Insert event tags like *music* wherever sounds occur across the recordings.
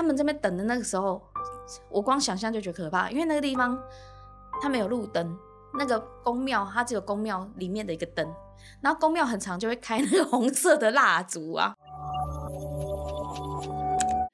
他们这边等的那个时候，我光想象就觉得可怕，因为那个地方它没有路灯，那个宫庙它只有宫庙里面的一个灯，然后宫庙很长就会开那个红色的蜡烛啊。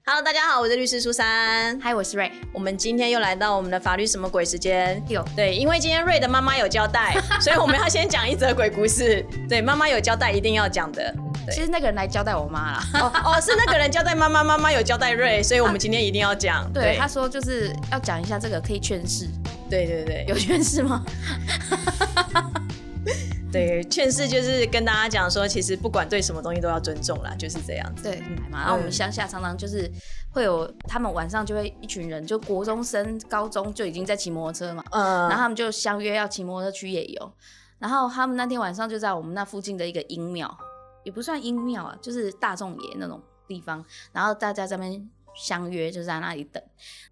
Hello，大家好，我是律师苏珊。，Hi，，我是瑞，我们今天又来到我们的法律什么鬼时间。有对，因为今天瑞的妈妈有交代，*laughs* 所以我们要先讲一则鬼故事。对，妈妈有交代，一定要讲的。其实那个人来交代我妈啦。哦哦，是那个人交代妈妈，妈妈有交代瑞，所以我们今天一定要讲。对，他说就是要讲一下这个可以劝世，对对对，有劝世吗？*laughs* 对，劝世就是跟大家讲说，其实不管对什么东西都要尊重啦，就是这样子。对，嘛。然后我们乡下常常就是会有他们晚上就会一群人，就国中生、高中就已经在骑摩托车嘛，嗯，然后他们就相约要骑摩托车去夜游。然后他们那天晚上就在我们那附近的一个阴庙，也不算阴庙啊，就是大众爷那种地方。然后大家在那边相约，就在那里等。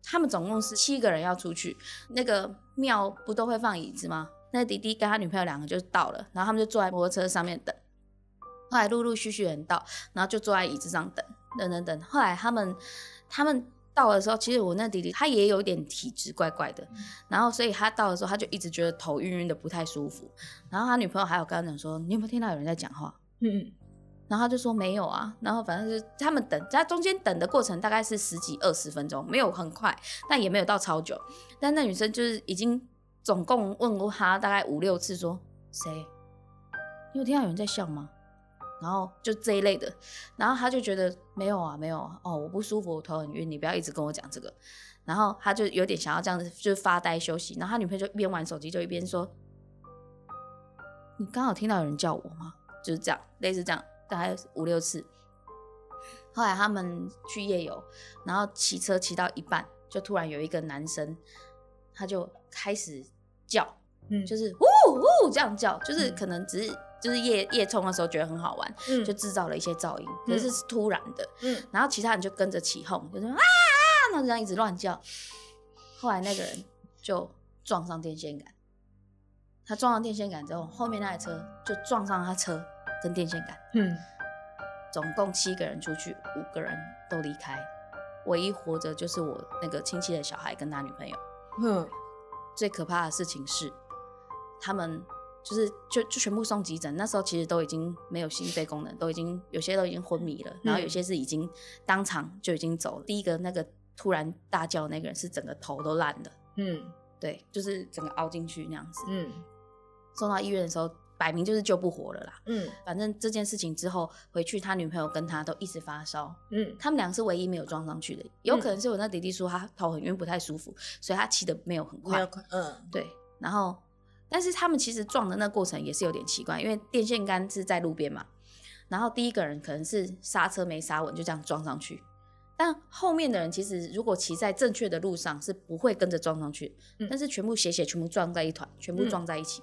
他们总共是七个人要出去，那个庙不都会放椅子吗？那个弟弟跟他女朋友两个就到了，然后他们就坐在摩托车上面等。后来陆陆续续人到，然后就坐在椅子上等，等等等。后来他们他们到的时候，其实我那弟弟他也有点体质怪怪的，然后所以他到的时候他就一直觉得头晕晕的不太舒服。然后他女朋友还有跟他讲说：“你有没有听到有人在讲话？”嗯，然后他就说没有啊。然后反正就是他们等在中间等的过程大概是十几二十分钟，没有很快，但也没有到超久。但那女生就是已经。总共问过他大概五六次，说谁？你有听到有人在笑吗？然后就这一类的，然后他就觉得没有啊，没有啊，哦，我不舒服，我头很晕，你不要一直跟我讲这个。然后他就有点想要这样子，就是发呆休息。然后他女朋友就一边玩手机，就一边说：“你刚好听到有人叫我吗？”就是这样，类似这样，大概五六次。后来他们去夜游，然后骑车骑到一半，就突然有一个男生，他就开始。叫，嗯，就是呜呜这样叫，就是可能只是就是夜夜冲的时候觉得很好玩，嗯，就制造了一些噪音，可是是突然的，嗯，然后其他人就跟着起哄，就是啊啊，然后这样一直乱叫，后来那个人就撞上电线杆，他撞上电线杆之后，后面那台车就撞上他车跟电线杆，嗯，总共七个人出去，五个人都离开，唯一活着就是我那个亲戚的小孩跟他女朋友，嗯。最可怕的事情是，他们就是就就全部送急诊。那时候其实都已经没有心肺功能，都已经有些都已经昏迷了，然后有些是已经当场就已经走了。第一个那个突然大叫那个人是整个头都烂了，嗯，对，就是整个凹进去那样子。嗯，送到医院的时候，摆明就是救不活了啦。嗯，反正这件事情之后回去，他女朋友跟他都一直发烧。嗯，他们俩是唯一没有撞上去的，有可能是我那弟弟说他头很晕不太舒服，所以他骑的没有很快。没有快，嗯，对。然后，但是他们其实撞的那过程也是有点奇怪，因为电线杆是在路边嘛。然后第一个人可能是刹车没刹稳，就这样撞上去。但后面的人其实如果骑在正确的路上是不会跟着撞上去，但是全部斜斜全部撞在一团，全部撞在一起。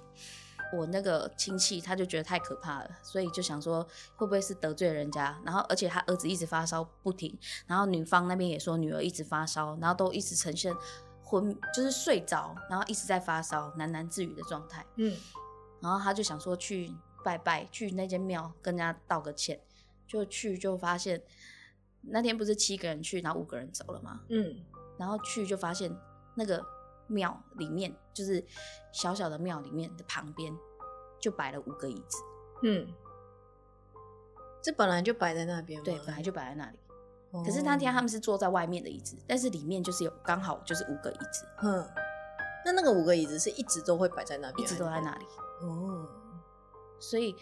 我那个亲戚他就觉得太可怕了，所以就想说会不会是得罪人家？然后而且他儿子一直发烧不停，然后女方那边也说女儿一直发烧，然后都一直呈现昏，就是睡着，然后一直在发烧，喃喃自语的状态。嗯，然后他就想说去拜拜，去那间庙跟人家道个歉，就去就发现那天不是七个人去，然后五个人走了吗？嗯，然后去就发现那个。庙里面就是小小的庙里面的旁边，就摆了五个椅子。嗯，这本来就摆在那边。对，本来就摆在那里。可是那天他们是坐在外面的椅子，但是里面就是有刚好就是五个椅子。嗯，那那个五个椅子是一直都会摆在那边，一直都在那里。哦，所以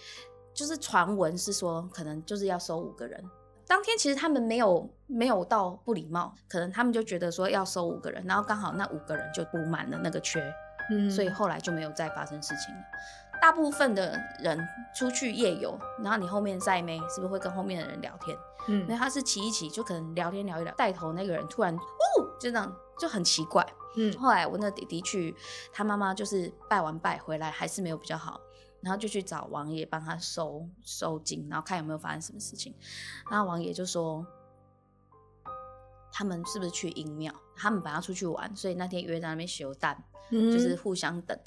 就是传闻是说，可能就是要收五个人。当天其实他们没有没有到不礼貌，可能他们就觉得说要收五个人，然后刚好那五个人就补满了那个缺，嗯，所以后来就没有再发生事情了。大部分的人出去夜游，然后你后面载妹是不是会跟后面的人聊天？嗯，因为他是骑一骑，就可能聊天聊一聊，带头那个人突然哦，就这样就很奇怪。嗯，后来我那弟弟去，他妈妈就是拜完拜回来还是没有比较好。然后就去找王爷帮他收收金，然后看有没有发生什么事情。然后王爷就说，他们是不是去阴庙？他们本来要出去玩，所以那天约在那边休蛋，就是互相等。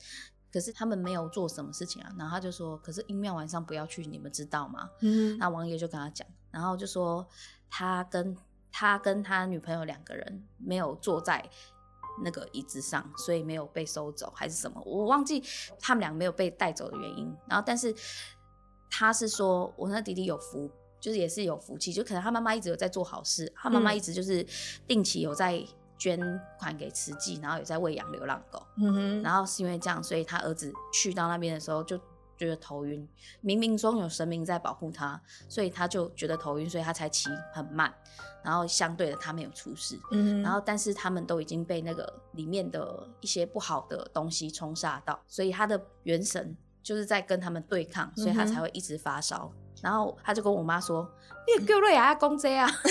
可是他们没有做什么事情啊。然后他就说，可是阴庙晚上不要去，你们知道吗？嗯。那王爷就跟他讲，然后就说他跟他跟他女朋友两个人没有坐在那个椅子上，所以没有被收走还是什么，我忘记他们俩没有被带走的原因。然后，但是他是说我那弟弟有福，就是也是有福气，就可能他妈妈一直有在做好事，他妈妈嗯一直就是定期有在捐款给慈济，然后有在喂养流浪狗。嗯哼，然后是因为这样，所以他儿子去到那边的时候就觉得头晕，冥冥中有神明在保护他，所以他就觉得头晕，所以他才骑很慢，然后相对的他没有出事。嗯，然后，但是他们都已经被那个里面的一些不好的东西冲煞到，所以他的元神就是在跟他们对抗，所以他才会一直发烧。然后他就跟我妈说：“你叫瑞亚公这啊！*laughs* ”我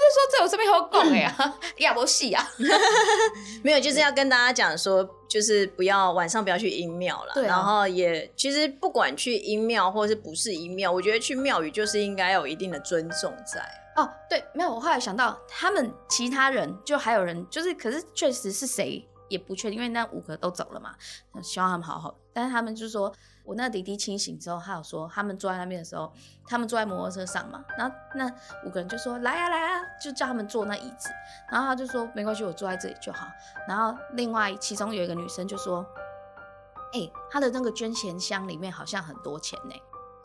就说：“这有什么好讲的呀？亚伯戏啊！*laughs* *laughs* 没有，就是要跟大家讲说，就是不要晚上不要去阴庙了。对啊然后也其实不管去阴庙或是不是阴庙，我觉得去庙宇就是应该有一定的尊重在。哦，对，没有，我后来想到，他们其他人就还有人，就是可是确实是谁也不确定，因为那五个都走了嘛，希望他们好好。但是他们就说，我那弟弟清醒之后，他有说，他们坐在那边的时候，他们坐在摩托车上嘛，然后那五个人就说来啊来啊，就叫他们坐那椅子，然后他就说没关系，我坐在这里就好。然后另外其中有一个女生就说，哎、他的那个捐钱箱里面好像很多钱呢、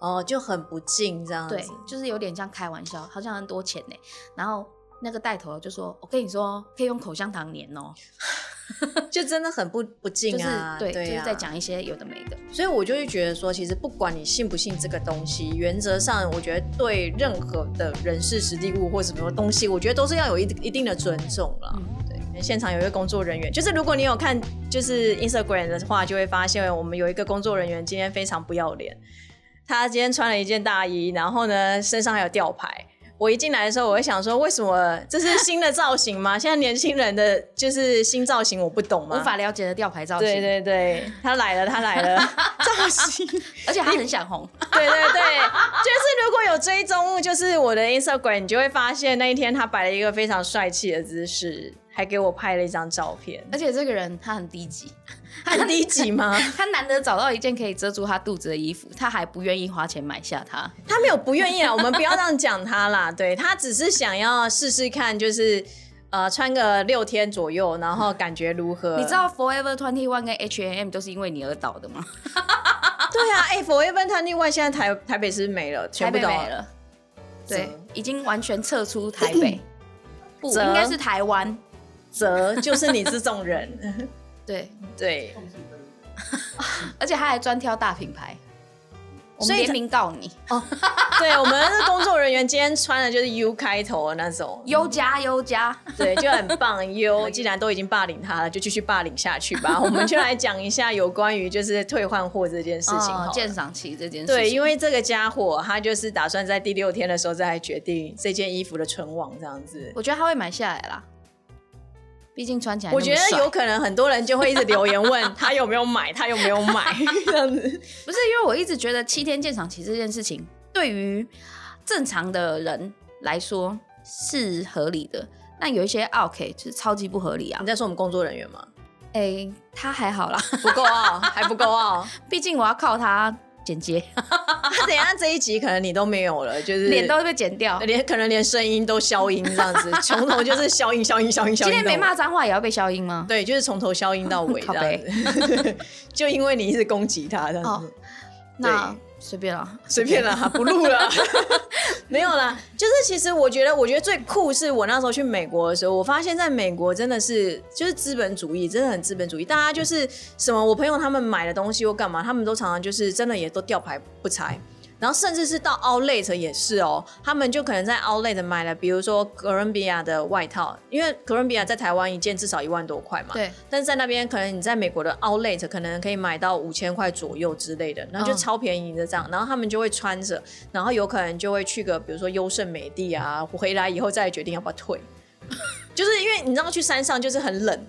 哦，就很不敬这样子。对，就是有点像开玩笑，好像很多钱呢。然后那个带头的就说：“我跟你说，可以用口香糖粘哦。*laughs* *laughs* 就真的很不不”敬就是啊。对，对啊就是在讲一些有的没的。所以我就会觉得说，其实不管你信不信这个东西，原则上我觉得对任何的人事、实地物或什么东西，我觉得都是要有一一定的尊重了。嗯对，现场有一个工作人员，就是如果你有看就是 Instagram 的话，就会发现我们有一个工作人员今天非常不要脸，他今天穿了一件大衣，然后呢身上还有吊牌。我一进来的时候，我会想说，为什么这是新的造型吗？现在年轻人的就是新造型，我不懂吗？无法了解的吊牌造型，对对对，他来了，他来了，*laughs* 造型，*laughs* 而且他很想红。对对对，就是如果有追踪，就是我的 Instagram，你就会发现那一天他摆了一个非常帅气的姿势，还给我拍了一张照片，而且这个人他很低级，*laughs* 很低级吗？*laughs* 他难得找到一件可以遮住他肚子的衣服，他还不愿意花钱买下它。他没有不愿意啊，我们不要这样讲他啦，*laughs* 对他只是想要试试看，就是呃穿个六天左右，然后感觉如何？你知道 Forever Twenty One 跟 H&M 都是因为你而倒的吗？对啊，哎、f o r e v e r Twenty One 现在台台北是没了，台全部都北没了，对，已经完全撤出台北，*clears throat* 不折应该是台湾。则就是你这种人，*laughs* 对，对。*laughs* 而且他还专挑大品牌，我所以联名告你哦，对，我们的工作人员今天穿的就是 U 开头的那种，优加优加。对，就很棒。*laughs* U 既然都已经霸凌他了，就继续霸凌下去吧。我们就来讲一下有关于就是退换货这件事情鉴赏期这件事情，对，因为这个家伙他就是打算在第六天的时候再来决定这件衣服的存亡，这样子。我觉得他会买下来啦，毕竟穿起来我觉得有可能很多人就会一直留言问 *laughs* 他有没有买，他有没有买 *laughs* 这样子。不是因为我一直觉得七天鉴赏期这件事情对于正常的人来说是合理的，那有一些 OK 就是超级不合理啊你。在说我们工作人员吗？哎、他还好啦，不够傲，还不够傲。*laughs* 毕竟我要靠他剪接，他 *laughs* 等一下这一集可能你都没有了，就是脸都会被剪掉。连可能连声音都消音这样子，*laughs* 从头就是消音消音消音消音。今天没骂脏话也要被消音吗？对，就是从头消音到尾 *laughs* 这靠样子，就因为你一直攻击他这样哦子，那随便啦，随便啦，不录了，*laughs* 没有啦。就是其实我觉得，我觉得最酷是我那时候去美国的时候，我发现在美国真的是就是资本主义，真的很资本主义。大家就是什么，我朋友他们买的东西或干嘛，他们都常常就是真的也都吊牌不拆。然后甚至是到 Outlet 也是哦，他们就可能在 Outlet 买了，比如说哥伦比亚的外套，因为哥伦比亚在台湾一件至少一万多块嘛，对，但是在那边可能你在美国的 Outlet 可能可以买到五千块左右之类的，然后就嗯超便宜的这样，然后他们就会穿着，然后有可能就会去个比如说优胜美地啊，回来以后再决定要不要退，*laughs* 就是因为你知道去山上就是很冷，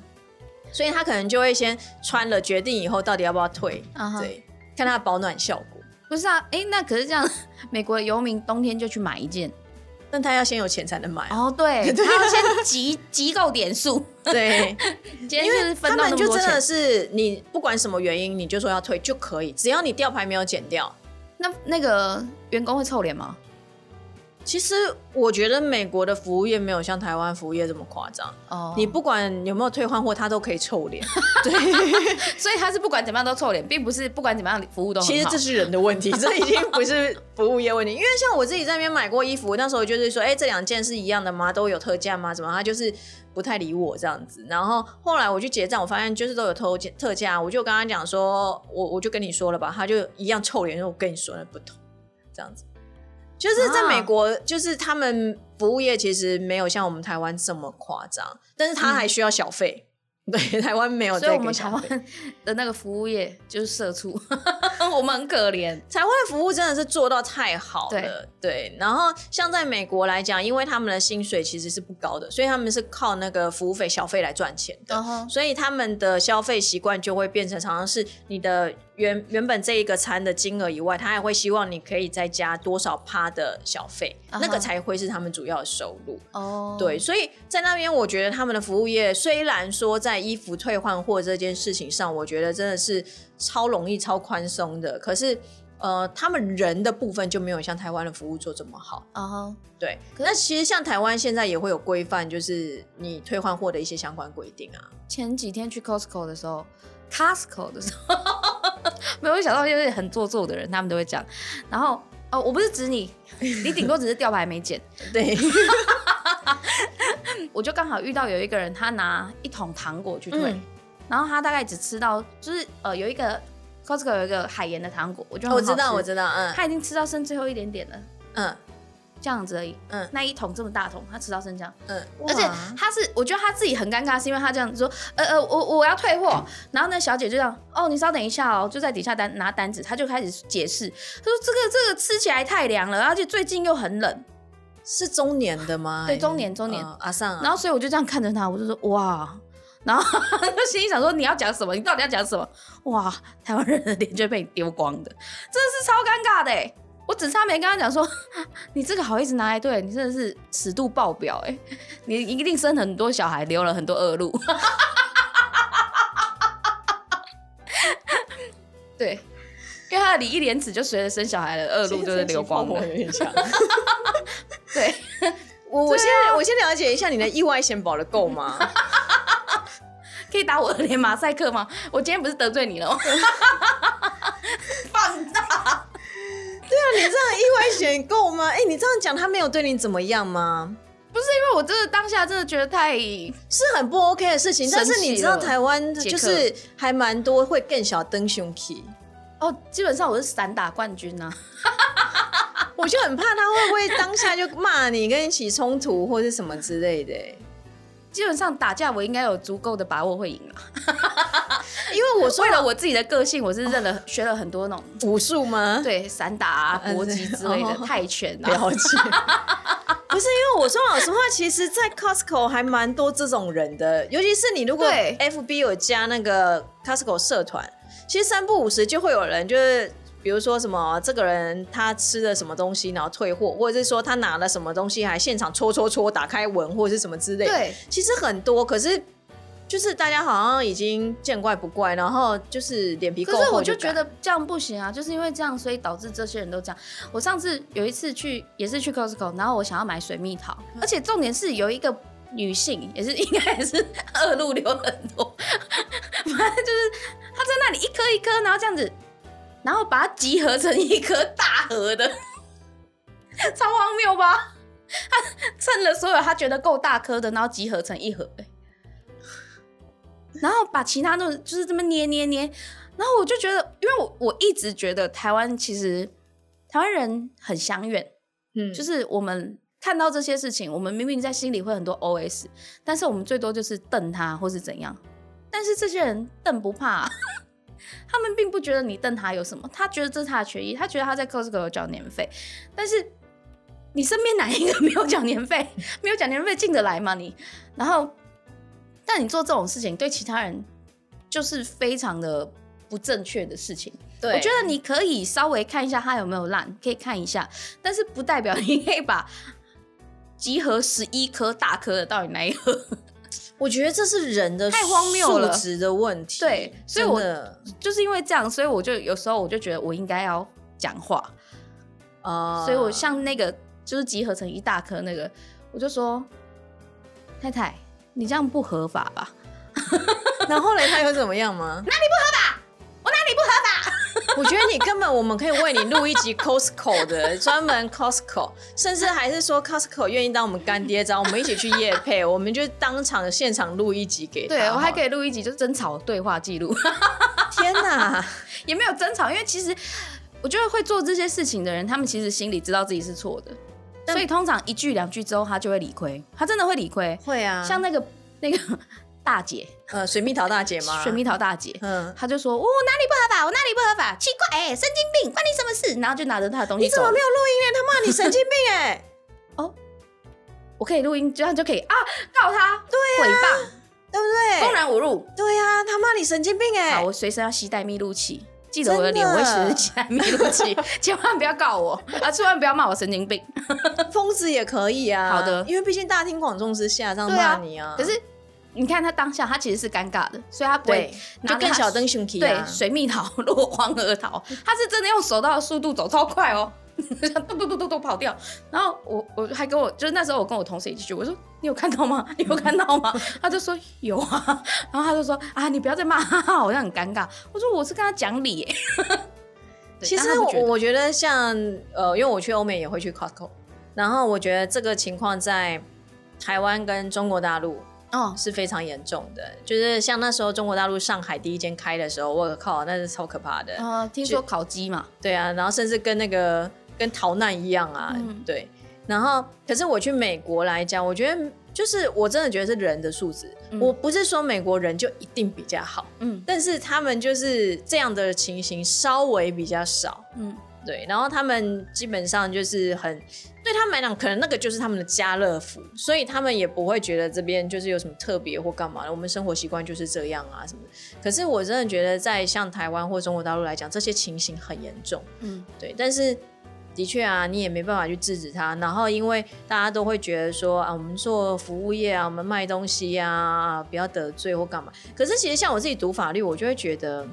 所以他可能就会先穿了，决定以后到底要不要退，对，看它的保暖效果。不是啊，哎、那可是这样，*laughs* 美国的游民冬天就去买一件。但他要先有钱才能买啊，哦，对，*laughs* 他要先集 *laughs* 集够点数，对，今天就是分他们就真的。是你不管什么原因，你就说要退就可以，只要你吊牌没有剪掉，那那个员工会臭脸吗？其实我觉得美国的服务业没有像台湾服务业这么夸张。哦，你不管有没有退换货，他都可以臭脸。*laughs* 对，所以他是不管怎么样都臭脸，并不是不管怎么样服务都。其 *laughs* 实这是人的问题，这已经不是服务业问题。因为像我自己在那边买过衣服，那时候就是说，哎、这两件是一样的吗？都有特价吗？怎么？他就是不太理我这样子。然后后来我去结账，我发现就是都有特特价，我就跟他讲说，我我就跟你说了吧，他就一样臭脸，说我跟你说的不同，这样子。就是在美国，就是他们服务业其实没有像我们台湾这么夸张，但是他还需要小费。对，台湾没有所以这我们台湾。的那个服务业就是社畜，*laughs* 我们很可怜。台湾的服务真的是做到太好了，对。然后像在美国来讲，因为他们的薪水其实是不高的，所以他们是靠那个服务费、小费来赚钱的。所以他们的消费习惯就会变成常常是你的原原本这一个餐的金额以外，他还会希望你可以再加多少趴的小费那个才会是他们主要的收入。哦，对，所以在那边，我觉得他们的服务业虽然说在衣服退换货这件事情上，我觉得真的是超容易、超宽松的，可是呃，他们人的部分就没有像台湾的服务做这么好。啊哈，对，那其实像台湾现在也会有规范，就是你退换货的一些相关规定啊。前几天去 Costco 的时候，Costco 的时候，*laughs* 没有想到就是很做作的人，他们都会讲。然后哦，我不是指你，*laughs* 你顶多只是吊牌没剪。对，*laughs* 我就刚好遇到有一个人，他拿一桶糖果去退，嗯。然后他大概只吃到，就是呃有一个 Costco 有一个海盐的糖果，我觉得我知道，我，知道，嗯。他已经吃到剩最后一点点了，嗯这样子而已。嗯。那一桶这么大桶，他吃到剩这样，嗯，而且哇。他是，我觉得他自己很尴尬，是因为他这样子说，呃呃，我我要退货，然后那小姐就这样，哦，你稍等一下哦，就在底下单拿单子，他就开始解释，他说这个这个吃起来太凉了，而且最近又很冷，是中年的吗？*laughs* 对中年中年。呃阿尚啊，然后所以我就这样看着他，我就说哇，然后 *laughs* 就心里想说你要讲什么？你到底要讲什么？哇，台湾人的脸就被你丢光的，真的是超尴尬的哎！我只差没跟他讲说，*laughs* 你这个好意思拿来对，你真的是尺度爆表哎！你一定生很多小孩，留了很多恶露。对，因为他的礼义廉耻就随着生小孩的恶露就是流光了。对，*laughs* 我我先我先了解一下你的意外险保的够吗？*laughs* 可以打我的脸马赛克吗？我今天不是得罪你了吗？意外险够吗？哎、你这样讲他没有对你怎么样吗？不是因为我真的当下真的觉得太是很不 OK 的事情，但是你知道台湾就是还蛮多会更小灯凶器，哦，基本上我是散打冠军啊。*laughs* 我就很怕他会不会当下就骂你，跟你起冲突或是什么之类的、基本上打架我应该有足够的把握会赢了。因为我说为了我自己的个性，我是认了、学了很多那种武术吗？对散打啊、嗯搏击之类的、哦泰拳啊。了解。*laughs* 不是因为我说老实话，其实，在 Costco 还蛮多这种人的，尤其是你如果 FB 有加那个 Costco 社团，其实三不五十就会有人就是。比如说什么，这个人他吃了什么东西，然后退货，或者是说他拿了什么东西，还现场戳戳戳，打开闻，或者是什么之类的。对，其实很多，可是就是大家好像已经见怪不怪，然后就是脸皮够厚可是我就觉得这样不行啊，就是因为这样，所以导致这些人都这样。我上次有一次去，也是去 Costco，然后我想要买水蜜桃，而且重点是有一个女性，也是 *laughs* 应该也是二路流很多，反正就是她在那里一颗一颗，然后这样子，然后把它集合成一颗大盒的，超荒谬吧？他称了所有他觉得够大颗的，然后集合成一盒、欸然后把其他都就是这么捏捏捏，然后我就觉得，因为我我一直觉得台湾其实台湾人很相怨，嗯，就是我们看到这些事情，我们明明在心里会很多 OS，但是我们最多就是瞪他或是怎样，但是这些人瞪不怕、*laughs* 他们并不觉得你瞪他有什么，他觉得这是他的权益，他觉得他在 Costco 有缴年费，但是你身边哪一个没有缴年费？*laughs* 没有缴年费进得来吗你？然后，但你做这种事情对其他人就是非常的不正确的事情。对，我觉得你可以稍微看一下他有没有烂，可以看一下，但是不代表 *laughs* 你可以把集合十一颗大颗的到底哪一盒。*laughs* 我觉得这是人的太荒谬了素质的问题。对所以我就是因为这样，所以我就有时候我就觉得我应该要讲话，啊，所以我像那个就是集合成一大颗那个，我就说太太，你这样不合法吧？*laughs* 然后嘞，他又怎么样吗？哪里不合法？我哪里不合法？*laughs* 我觉得你根本我们可以为你录一集 Costco 的专门 Costco，甚至还是说 Costco 愿意当我们干爹，找我们一起去夜配，我们就当场现场录一集给他。对我还可以。以录一集，就是争吵对话记录，天哪！*laughs* 也没有争吵，因为其实我觉得会做这些事情的人，他们其实心里知道自己是错的，所以通常一句两句之后，他就会理亏，他真的会理亏。会啊，像那个那个大姐，呃水蜜桃大姐吗？水蜜桃大姐，嗯，他就说：“我、哪里不合法？我哪里不合法？奇怪，哎、神经病，关你什么事？”然后就拿着他的东西走你怎么没有录音呢？他骂你神经病哎！*laughs* 我可以录音，这样就可以啊，告他，对诽谤，对不对公？然侮辱。对呀，他骂你神经病哎好，！我随身要携带密录器，记得我的脸，我会随身携带密录起，千万不要告我啊，千万不要骂我神经病。*laughs* 疯子也可以啊。好的因为毕竟大庭广众之下这样骂你啊。可是你看他当下，他其实是尴尬的，所以他不会对，拿更小灯熊皮对啊。水蜜桃落荒而逃，他是真的用手刀的速度走超快哦，嘟嘟嘟嘟嘟跑掉。然后我我还跟我就是那时候我跟我同事一起去，我说你有看到吗？你有看到吗？*laughs* 他就说有啊，然后他就说啊你不要再骂他，好像很尴尬。我说我是跟他讲理 *laughs* 其实我我觉得像呃，因为我去欧美也会去 Costco，然后我觉得这个情况在台湾跟中国大陆哦是非常严重的。就是像那时候中国大陆上海第一间开的时候，我靠，那是超可怕的。呃，听说烤鸡嘛，对啊，然后甚至跟那个跟逃难一样啊，嗯对。然后，可是我去美国来讲，我觉得就是我真的觉得是人的素质。嗯我不是说美国人就一定比较好，嗯但是他们就是这样的情形稍微比较少。嗯对，然后他们基本上就是很对他们来讲，可能那个就是他们的家乐福，所以他们也不会觉得这边就是有什么特别或干嘛的。我们生活习惯就是这样啊什么的。可是我真的觉得，在像台湾或中国大陆来讲，这些情形很严重。嗯对，但是的确啊，你也没办法去制止他。然后因为大家都会觉得说啊，我们做服务业啊，我们卖东西啊，啊不要得罪或干嘛。可是其实像我自己读法律，我就会觉得。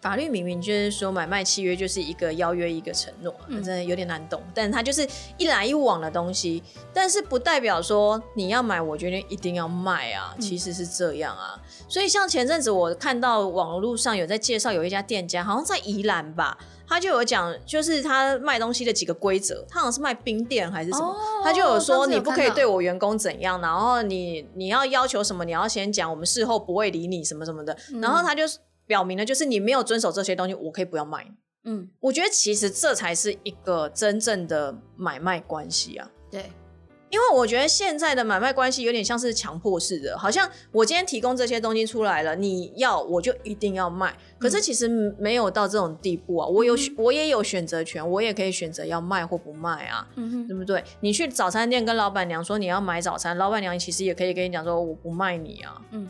法律明明就是说买卖契约就是一个邀约一个承诺，嗯真的有点难懂，但它就是一来一往的东西，但是不代表说你要买，我决定一定要卖啊，嗯其实是这样啊。所以像前阵子我看到网络上有在介绍有一家店家，好像在宜兰吧，他就有讲，就是他卖东西的几个规则，他好像是卖冰店还是什么，哦他就有说你不可以对我员工怎样，然后你你要要求什么，你要先讲，我们事后不会理你什么什么的，嗯然后他就表明了，就是你没有遵守这些东西，我可以不要卖。嗯，我觉得其实这才是一个真正的买卖关系啊。对，因为我觉得现在的买卖关系有点像是强迫式的，好像我今天提供这些东西出来了，你要我就一定要卖。可是其实没有到这种地步啊，我有、我也有选择权，我也可以选择要卖或不卖啊，对不对？你去早餐店跟老板娘说你要买早餐，老板娘其实也可以跟你讲说我不卖你啊，嗯。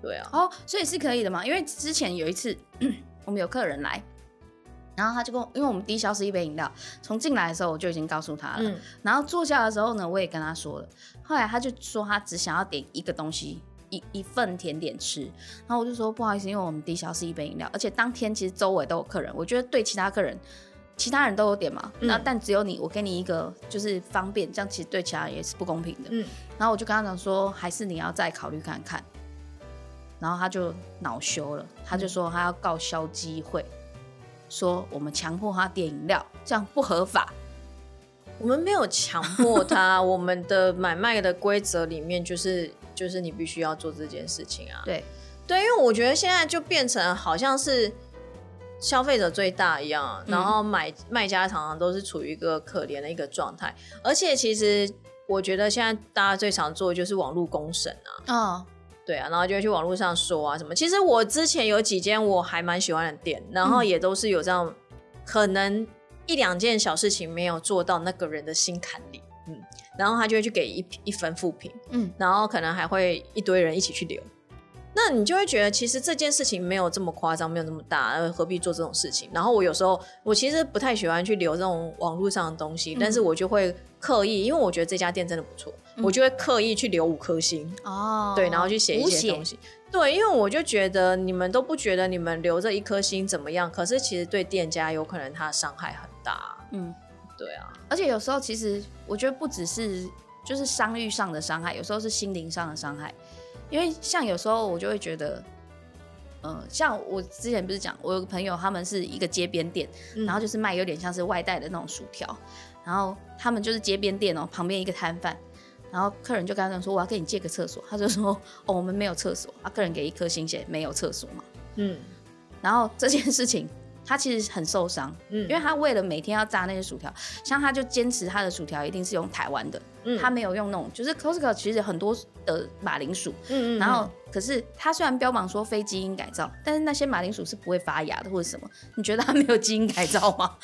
对啊，哦，所以是可以的嘛？因为之前有一次，*clears throat* 我们有客人来，然后他就跟我，因为我们低消是一杯饮料，从进来的时候我就已经告诉他了，嗯然后坐下的时候呢，我也跟他说了，后来他就说他只想要点一个东西。一一份甜点吃，然后我就说不好意思，因为我们低消是一杯饮料，而且当天其实周围都有客人，我觉得对其他客人，其他人都有点嘛，嗯那、但只有你，我给你一个就是方便，这样其实对其他人也是不公平的。嗯然后我就跟他讲说，还是你要再考虑看看。然后他就恼羞了，他就说他要告消基会，说我们强迫他点饮料，这样不合法。我们没有强迫他，*laughs* 我们的买卖的规则里面就是就是你必须要做这件事情啊。对，对，因为我觉得现在就变成好像是消费者最大一样，嗯。然后买卖家常常都是处于一个可怜的一个状态，而且其实我觉得现在大家最常做的就是网络公审啊，哦，对啊，然后就会去网络上说啊什么。其实我之前有几间我还蛮喜欢的店，然后嗯也都是有这样可能一两件小事情没有做到那个人的心坎里，嗯，然后他就会去给一一分负评。嗯，然后可能还会一堆人一起去留。那你就会觉得，其实这件事情没有这么夸张，没有那么大，呃何必做这种事情？然后我有时候，我其实不太喜欢去留这种网络上的东西，但是我就会刻意，因为我觉得这家店真的不错，我就会刻意去留五颗星，哦，对，然后去写一些东西。对，因为我就觉得你们都不觉得你们留这一颗星怎么样，可是其实对店家有可能他伤害很大。嗯，对啊，而且有时候其实我觉得不只是就是商誉上的伤害，有时候是心灵上的伤害。因为像有时候我就会觉得，嗯，像我之前不是讲，我有个朋友他们是一个街边店，然后就是卖有点像是外带的那种薯条，然后他们就是街边店哦，旁边一个摊贩，然后客人就跟他说我要跟你借个厕所，他就说哦我们没有厕所，啊客人给一颗星写没有厕所嘛，嗯。然后这件事情。他其实很受伤，嗯。因为他为了每天要炸那些薯条，像他就坚持他的薯条一定是用台湾的，嗯他没有用那种，就是 Costco 其实很多的马铃薯，嗯嗯，然后可是他虽然标榜说非基因改造，但是那些马铃薯是不会发芽的或者什么，你觉得他没有基因改造吗？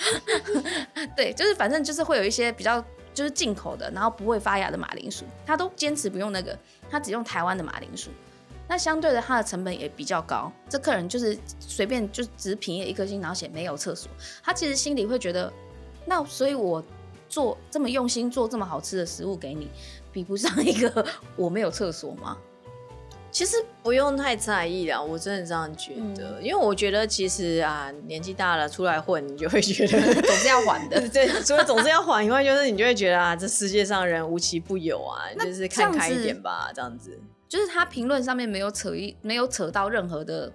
*laughs* 对，就是反正就是会有一些比较就是进口的，然后不会发芽的马铃薯，他都坚持不用那个，他只用台湾的马铃薯。那相对的，它的成本也比较高。这客人就是随便就只凭一颗星，然后写没有厕所，他其实心里会觉得，那所以我做这么用心做这么好吃的食物给你，比不上一个 *laughs* 我没有厕所吗？其实不用太在意啦，我真的这样觉得，因为我觉得其实啊，年纪大了出来混，你就会觉得 *laughs* 总是要还的。*laughs* 对，所以总是要还以外，就是你就会觉得啊，这世界上人无奇不有啊，就是看开一子点吧，这样子。就是他评论上面没有扯一没有扯到任何的，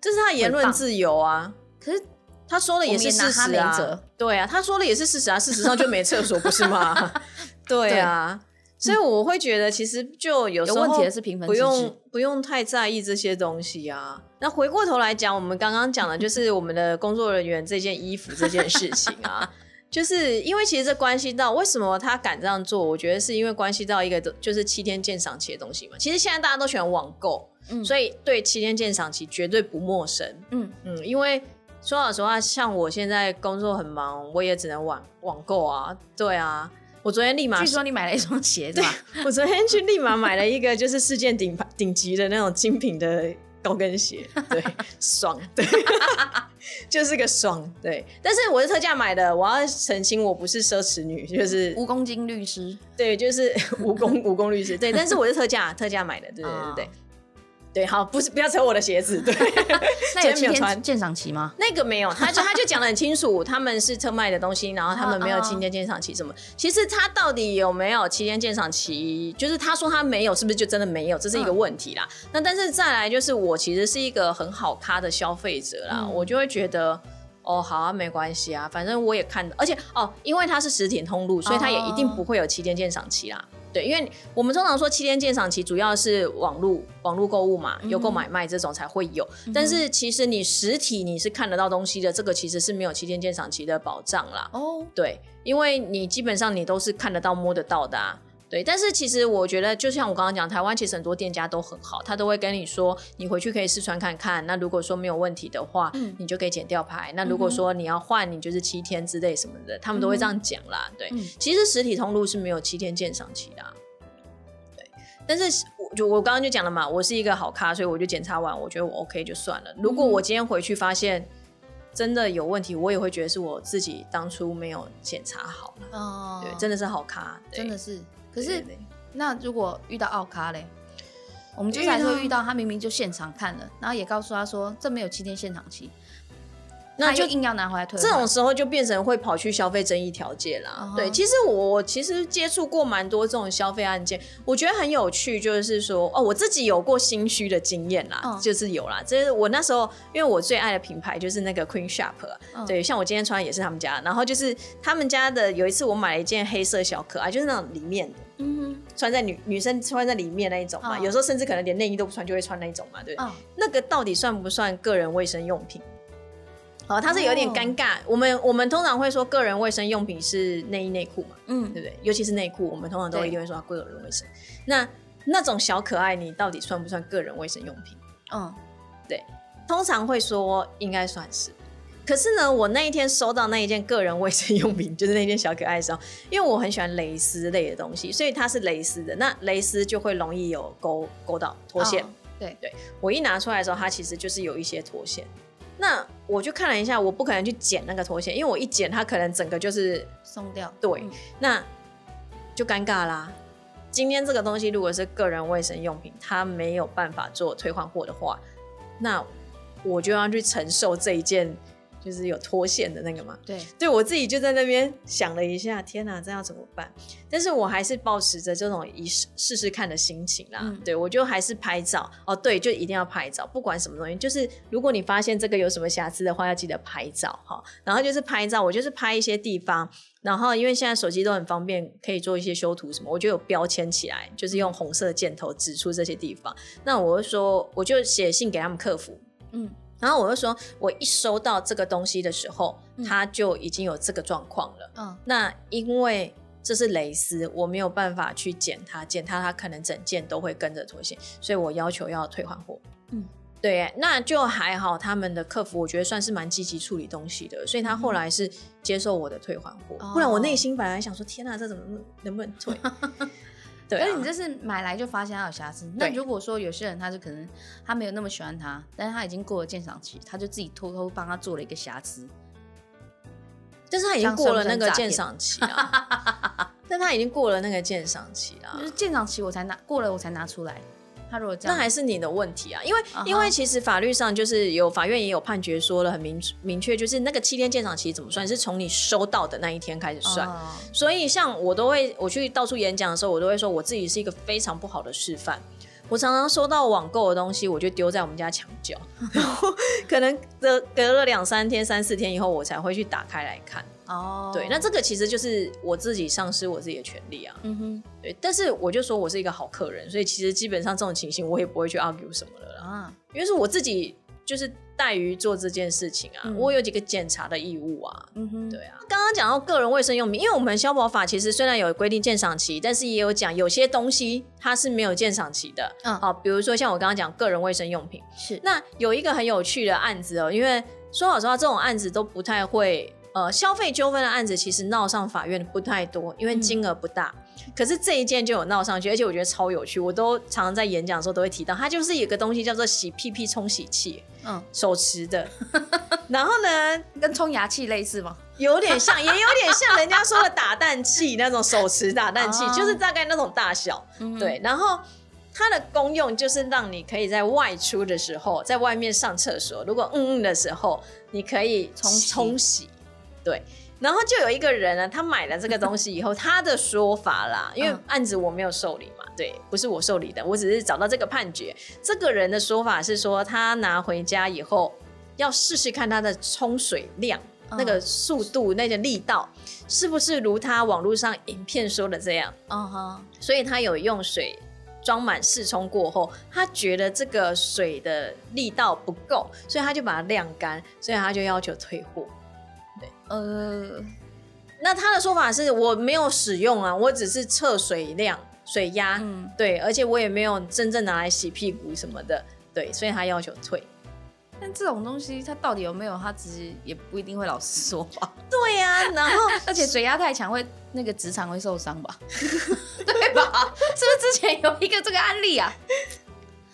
这是他言论自由啊，可是他说的也是事实啊。对啊，他说的也是事实啊，事实上就没厕所，不是吗？*laughs* 对啊，所以我会觉得其实就有时候有问题的是平分不用不用太在意这些东西啊。那回过头来讲，我们刚刚讲的就是我们的工作人员这件衣服这件事情啊。就是因为其实这关系到为什么他敢这样做，我觉得是因为关系到一个就是七天鉴赏期的东西嘛。其实现在大家都喜欢网购，嗯所以对七天鉴赏期绝对不陌生。嗯嗯，因为说老实话，像我现在工作很忙，我也只能网网购啊。对啊，我昨天立马据，说你买了一双鞋子吧？我昨天去立马买了一个就是世界顶顶级的那种精品的高跟鞋，*laughs* 对，爽，对，*laughs* 就是个爽，对。但是我是特价买的，我要澄清，我不是奢侈女，就是吴公金律师，对，就是蜈蚣蜈蚣律师，对。但是我是特价特价买的，对对对啊对。对，好，不是不要扯我的鞋子，对。*laughs* 那有七今天没有穿天鉴赏期吗？那个没有，他就他就讲的很清楚，*laughs* 他们是特卖的东西，然后他们没有哦七天鉴赏期什么。其实他到底有没有七天鉴赏期，就是他说他没有，是不是就真的没有？这是一个问题啦。那但是再来就是我其实是一个很好咖的消费者啦，嗯我就会觉得。哦，好啊，没关系啊，反正我也看，而且哦，因为它是实体通路，所以它也一定不会有七天鉴赏期啦。对，因为我们通常说七天鉴赏期主要是网络网络购物嘛，邮购买卖这种才会有。但是其实你实体你是看得到东西的，这个其实是没有七天鉴赏期的保障啦。哦，对，因为你基本上你都是看得到、摸得到的啊。对，但是其实我觉得，就像我刚刚讲，台湾其实很多店家都很好，他都会跟你说，你回去可以试穿看看。那如果说没有问题的话，嗯你就可以剪吊牌。那如果说你要换，你就是七天之类什么的，他们都会这样讲啦。对，嗯其实实体通路是没有七天鉴赏期的、啊。对，但是我就我刚刚就讲了嘛，我是一个好咖，所以我就检查完，我觉得我 OK 就算了。如果我今天回去发现真的有问题，我也会觉得是我自己当初没有检查好了。哦，对，真的是好咖，对真的是。可是那如果遇到奥卡嘞，我们就是还是会遇到他明明就现场看了，然后也告诉他说这没有七天现场期，那就硬要拿回来退。这种时候就变成会跑去消费争议调解啦。嗯哼对，其实我我其实接触过蛮多这种消费案件，我觉得很有趣，就是说哦，我自己有过心虚的经验啦，嗯就是有啦。这是我那时候因为我最爱的品牌就是那个 Queen Shop，、嗯对，像我今天穿的也是他们家，然后就是他们家的有一次我买了一件黑色小可爱，就是那种里面的。嗯穿在女女生穿在里面那一种嘛，嗯有时候甚至可能连内衣都不穿就会穿那一种嘛，对不对？那个到底算不算个人卫生用品？哦，它是有点哦尴尬。我们我们通常会说个人卫生用品是内衣内裤嘛，嗯对不对？尤其是内裤，我们通常都一定会说它个人卫生。那那种小可爱，你到底算不算个人卫生用品？嗯，对通常会说应该算是。可是呢，我那一天收到那一件个人卫生用品，就是那件小可爱的时候，因为我很喜欢蕾丝类的东西，所以它是蕾丝的。那蕾丝就会容易有勾勾到脱线。哦对我一拿出来的时候，它其实就是有一些脱线。那我就看了一下，我不可能去剪那个拖鞋，因为我一剪，它可能整个就是松掉。对，嗯那就尴尬啦。今天这个东西如果是个人卫生用品，它没有办法做退换货的话，那我就要去承受这一件就就是有脱线的那个嘛。对，对我自己就在那边想了一下，天哪，这要怎么办？但是我还是保持着这种一试试试看的心情啦。嗯对我就还是拍照哦，对，就一定要拍照，不管什么东西，就是如果你发现这个有什么瑕疵的话，要记得拍照哈。然后就是拍照，我就是拍一些地方，然后因为现在手机都很方便，可以做一些修图什么，我就有标签起来，就是用红色箭头指出这些地方。那我就说，我就写信给他们客服，嗯然后我就说，我一收到这个东西的时候，嗯它就已经有这个状况了。嗯那因为这是蕾丝，我没有办法去剪它，剪它它可能整件都会跟着脱线，所以我要求要退换货。嗯，对，那就还好，他们的客服我觉得算是蛮积极处理东西的，所以他后来是接受我的退换货。哦不然我内心本来想说，天哪，这怎么能不能退？对、啊而且你，这是买来就发现它有瑕疵。那如果说有些人他就可能他没有那么喜欢它，但是他已经过了鉴赏期，他就自己偷偷帮他做了一个瑕疵。但是他已经过了那个鉴赏期啊，*laughs* 但他已经过了那个鉴赏期啊就。是鉴赏期我才拿过了，我才拿出来。他如果这样，那还是你的问题啊，因为、因为其实法律上就是有法院也有判决说了很明明确，就是那个七天鉴赏期怎么算，是从你收到的那一天开始算。哦所以像我都会，我去到处演讲的时候，我都会说我自己是一个非常不好的示范。我常常收到网购的东西，我就丢在我们家墙角，*laughs* 然后可能隔隔了两三天、三四天以后，我才会去打开来看。哦，对，那这个其实就是我自己丧失我自己的权利啊。嗯哼对，但是我就说我是一个好客人，所以其实基本上这种情形我也不会去 argue 什么的啦，啊，因为是我自己就是怠于做这件事情啊，嗯我有几个检查的义务啊。嗯哼，对啊，刚刚讲到个人卫生用品，因为我们消保法其实虽然有规定鉴赏期，但是也有讲有些东西它是没有鉴赏期的。嗯好，比如说像我刚刚讲个人卫生用品，是那有一个很有趣的案子哦，因为说老实话，这种案子都不太会，呃，消费纠纷的案子其实闹上法院的不太多，因为金额不大。可是这一件就有闹上去，而且我觉得超有趣，我都常常在演讲的时候都会提到，它就是有个东西叫做洗屁屁冲洗器，嗯，手持的。*laughs* 然后呢，跟冲牙器类似吗？有点像，也有点像人家说的打蛋器那种手持打蛋器，哦就是大概那种大小。嗯，对，然后它的功用就是让你可以在外出的时候，在外面上厕所，如果嗯嗯的时候，你可以冲冲洗。对，然后就有一个人呢，他买了这个东西以后，他的说法啦，因为嗯案子我没有受理嘛，对，不是我受理的，我只是找到这个判决。这个人的说法是说，他拿回家以后要试试看他的冲水量。那个嗯速度、那个力道，是不是如他网络上影片说的这样？嗯哼，所以他有用水装满试冲过后，他觉得这个水的力道不够，所以他就把它晾干，所以他就要求退货。呃，那他的说法是我没有使用啊，我只是测水量、水压，嗯，对，而且我也没有真正拿来洗屁股什么的，对，所以他要求退。但这种东西他到底有没有，他其实也不一定会老实说吧。对呀、然后 *laughs* 而且水压太强会那个直肠会受伤吧？*laughs* 对吧？是不是之前有一个这个案例啊？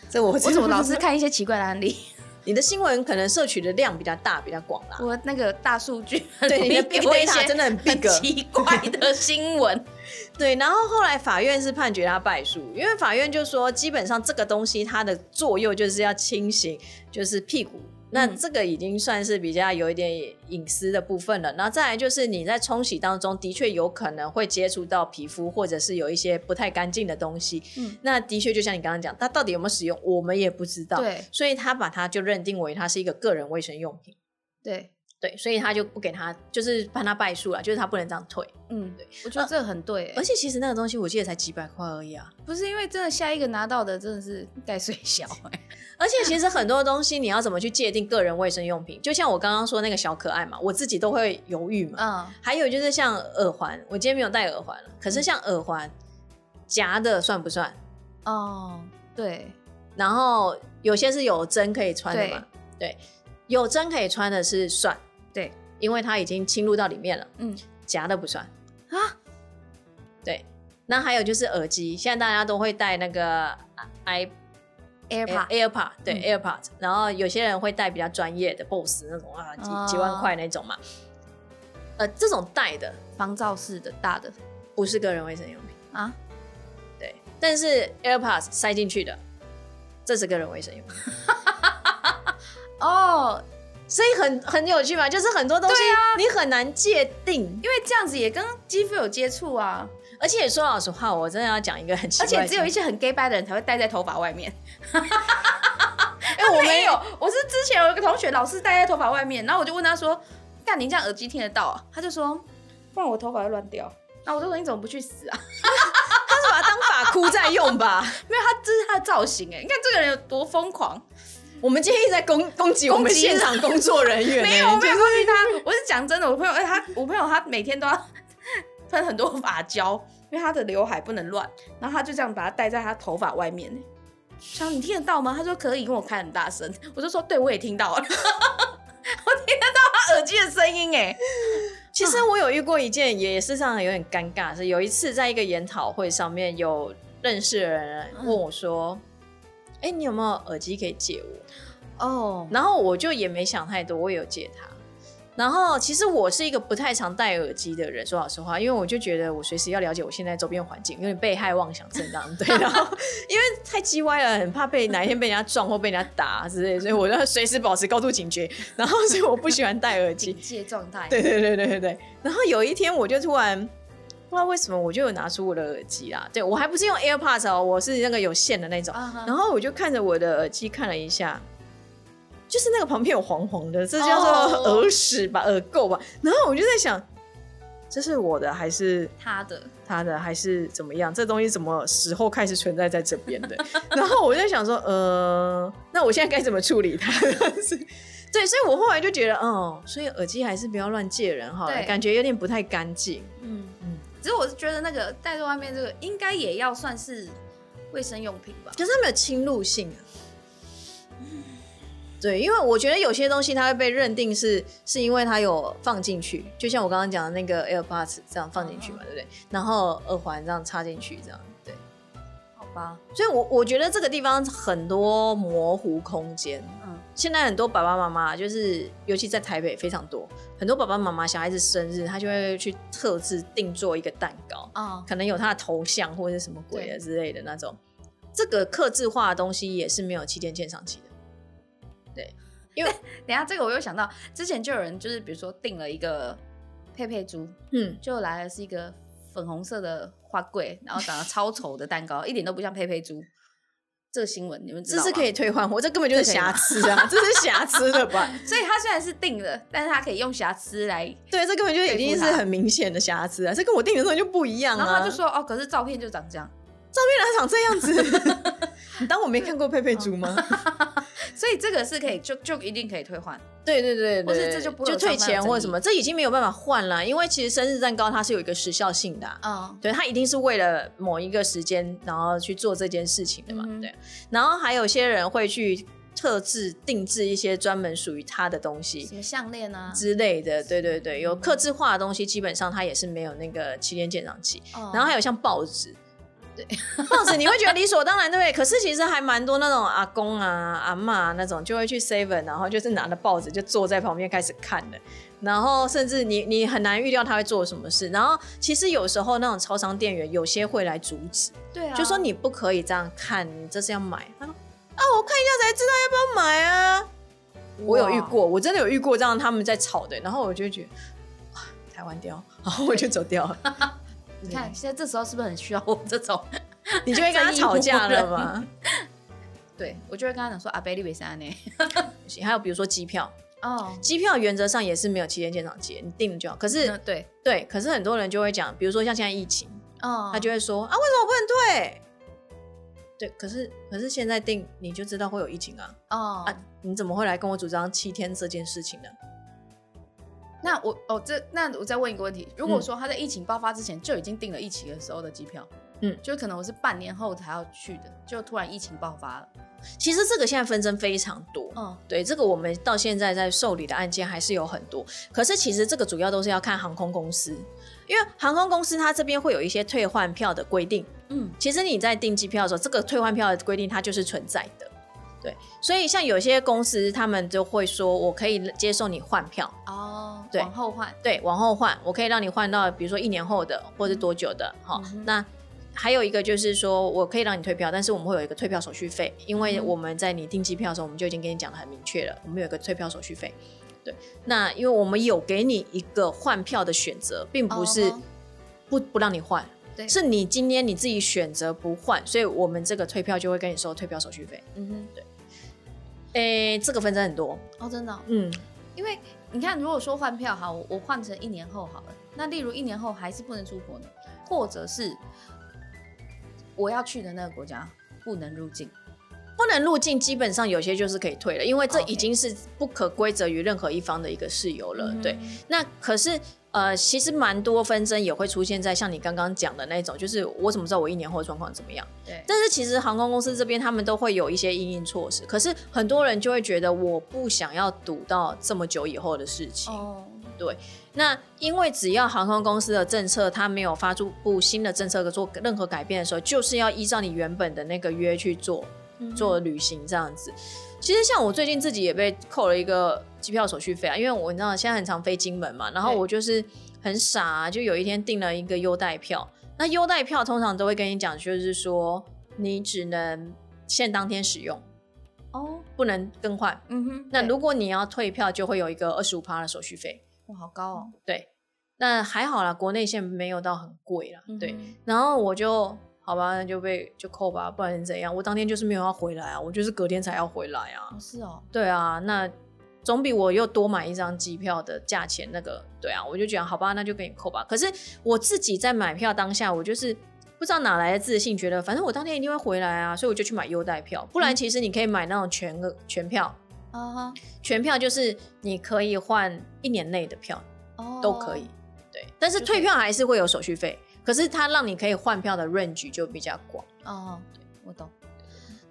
这我我怎么老是看一些奇怪的案例？你的新闻可能摄取的量比较大、比较广啦。我那个大数据对你的 big data 真的很 big 奇怪的新闻。*laughs* 对，然后后来法院是判决他败诉，因为法院就说，基本上这个东西它的作用就是要清醒，就是屁股。那嗯这个已经算是比较有一点隐私的部分了。然后再来就是你在冲洗当中，的确有可能会接触到皮肤，或者是有一些不太干净的东西。嗯那的确就像你刚刚讲，它到底有没有使用，我们也不知道。对所以他把它就认定为它是一个个人卫生用品。对，对，所以他就不给他，就是判他败诉了，就是他不能这样退。嗯，对，我觉得这个很对、欸而且其实那个东西我记得才几百块而已啊。不是因为真的下一个拿到的真的是盖水小、欸，而且其实很多东西你要怎么去界定个人卫生用品？*laughs* 就像我刚刚说那个小可爱嘛，我自己都会犹豫嘛。嗯，还有就是像耳环，我今天没有戴耳环了，可是像耳环夹的算不算？哦，对，然后有些是有针可以穿的嘛，对，有针可以穿的是算，对，因为它已经侵入到里面了，嗯夹的不算。啊，对，那还有就是耳机，现在大家都会戴那个 i，AirPod，AirPod 对、嗯 AirPod，然后有些人会戴比较专业的 BOSS 那种啊，几、哦几万块那种嘛。呃，这种戴的防噪式的大的不是个人卫生用品，啊，对，但是 AirPods 塞进去的，这是个人卫生用品。*laughs* 哦，所以很很有趣嘛，就是很多东西你很难界定，因为这样子也跟肌肤有接触啊。而且说老实话，我真的要讲一个很奇怪的，而且只有一些很 gay 白的人才会戴在头发外面。*laughs* 因为我没有，我是之前有一个同学，老是戴在头发外面，然后我就问他说：“干，你这样耳机听得到啊？”他就说：“不然我头发会乱掉。”那我就说：“你怎么不去死啊？” *laughs* 他是把它当发箍在用吧？*laughs* 没有，他这是他的造型哎！你看这个人有多疯狂。我们今天一直在攻攻击我们现场工作人员，没有，我没有攻击他，我是讲真的。我朋友哎，他我朋友他每天都要喷很多发胶，因为他的刘海不能乱，然后他就这样把它戴在他头发外面。想你听得到吗？他说可以，因为我开很大声。我就说对，我也听到了，*laughs* 我听得到他耳机的声音哎。其实我有遇过一件也是上有点尴尬，是有一次在一个研讨会上面有认识的人问我说：“哎，你有没有耳机可以借我？”哦，然后我就也没想太多，我有借他。然后其实我是一个不太常戴耳机的人，说老实话，因为我就觉得我随时要了解我现在周边环境，有点被害妄想症这样对。*laughs* 然后因为太叽歪了，很怕被哪一天被人家撞或被人家打之类，所以我就随时保持高度警觉。然后所以我不喜欢戴耳机，警戒状态。对对对对对对。然后有一天我就突然不知道为什么我就有拿出我的耳机啦，对我还不是用 AirPods 哦，我是那个有线的那种。然后我就看着我的耳机看了一下。就是那个旁边有黄黄的，这叫做耳屎吧，耳垢吧。然后我就在想，这是我的还是他的？他的还是怎么样？这东西怎么时候开始存在在这边的？*laughs* 然后我就在想说，呃，那我现在该怎么处理它？*laughs* 对，所以我后来就觉得，哦，所以耳机还是不要乱借人哈，感觉有点不太干净。嗯嗯，只是我是觉得那个戴在外面这个应该也要算是卫生用品吧？可是它没有侵入性。对，因为我觉得有些东西它会被认定是是因为它有放进去，就像我刚刚讲的那个 AirPods 这样放进去嘛，对不对？然后耳环这样插进去，这样对，好吧。所以，我我觉得这个地方很多模糊空间。嗯，现在很多爸爸妈妈就是，尤其在台北非常多，很多爸爸妈妈小孩子生日，他就会去特制定做一个蛋糕啊，可能有他的头像或者是什么鬼的之类的那种。这个刻字化的东西也是没有七天鉴赏期的。对，因为 *laughs* 等下这个我又想到，之前就有人就是比如说订了一个佩佩猪，嗯，就来的是一个粉红色的花柜，然后长得超丑的蛋糕，一点都不像佩佩猪。这个新闻你们知道这是可以退换货，这根本就是瑕疵啊，这是瑕疵的吧？*laughs* 所以他虽然是定了，但是他可以用瑕疵来，对，这根本就已经是很明显的瑕疵啊，这跟我定的东西就不一样啊。然后他就说哦，可是照片就长这样，照片哪长这样子？*laughs* 你当我没看过佩佩猪吗？所以这个是可以，就就一定可以退换。对对对对，或是这就不就退钱或者什么，这已经没有办法换了，因为其实生日蛋糕它是有一个时效性的。嗯，对，它一定是为了某一个时间，然后去做这件事情的嘛。对。然后还有些人会去特制定制一些专门属于他的东西，什么项链啊之类的。对对对，有刻制化的东西，基本上它也是没有那个七天鉴赏期。然后还有像报纸。对，*laughs* 报纸你会觉得理所当然，对不对？可是其实还蛮多那种阿公啊、阿妈那种，就会去 seven，然后就是拿着报纸就坐在旁边开始看的。然后甚至你你很难预料他会做什么事。然后其实有时候那种超商店员有些会来阻止，对啊，就说你不可以这样看，你这是要买。他说啊，我看一下才知道要不要买啊。我有遇过，我真的有遇过这样他们在吵的，然后我就觉得台湾掉，然后我就走掉了。你看，现在这时候是不是很需要我这种？*laughs* 你就会跟他吵架了吗？*laughs* 对，我就会跟他讲说：“阿贝利维山呢？” *laughs* 还有比如说机票哦，机票原则上也是没有七天鉴赏期，你订了就好。可是对对，可是很多人就会讲，比如说像现在疫情，哦，他就会说：“啊，为什么不能退？”对，可是可是现在订你就知道会有疫情啊！哦啊，你怎么会来跟我主张七天这件事情呢？那我哦，这那我再问一个问题：如果说他在疫情爆发之前就已经订了疫情的时候的机票，嗯，就可能我是半年后才要去的，就突然疫情爆发了。其实这个现在纷争非常多，嗯，对，这个我们到现在在受理的案件还是有很多。可是其实这个主要都是要看航空公司，因为航空公司它这边会有一些退换票的规定，嗯，其实你在订机票的时候，这个退换票的规定它就是存在的。对，所以像有些公司，他们就会说，我可以接受你换票哦，对，往后换，对，往后换，我可以让你换到，比如说一年后的，或者多久的，好，那还有一个就是说，我可以让你退票，但是我们会有一个退票手续费，因为嗯我们在你订机票的时候，我们就已经跟你讲的很明确了，我们有一个退票手续费。对，那因为我们有给你一个换票的选择，并不是不不让你换，对是你今天你自己选择不换，所以我们这个退票就会跟你收退票手续费。嗯哼，对，诶，这个纷争很多，哦，真的哦、嗯，因为你看，如果说换票好，我我换成一年后好了，那例如一年后还是不能出国呢，或者是我要去的那个国家不能入境，不能入境，基本上有些就是可以退了，因为这已经是不可归责于任何一方的一个事由了。对，那可是呃，其实蛮多纷争也会出现在像你刚刚讲的那种，就是我怎么知道我一年后的状况怎么样？对，但是其实航空公司这边他们都会有一些应应措施，可是很多人就会觉得我不想要赌到这么久以后的事情。哦，那因为只要航空公司的政策它没有发出布新的政策做任何改变的时候，就是要依照你原本的那个约去做嗯做旅行这样子。其实像我最近自己也被扣了一个机票手续费啊，因为我你知道现在很常飞金门嘛，然后我就是很傻、啊，就有一天订了一个优待票。那优待票通常都会跟你讲，就是说你只能限当天使用，哦，不能更换。嗯哼，那如果你要退票，就会有一个二十五趴的手续费。哇好高哦，对，那还好啦，国内线没有到很贵啦。对，然后我就好吧，那就被就扣吧，不然怎样？我当天就是没有要回来啊，我就是隔天才要回来啊哦。是哦，对啊，那总比我又多买一张机票的价钱那个，对啊，我就讲好吧，那就给你扣吧。可是我自己在买票当下，我就是不知道哪来的自信，觉得反正我当天一定会回来啊，所以我就去买优待票。不然其实你可以买那种全额全票，啊哈，全票就是你可以换一年内的票。哦，都可以。对，但是退票还是会有手续费，可是它让你可以换票的 range 就比较广。哦，对，我懂。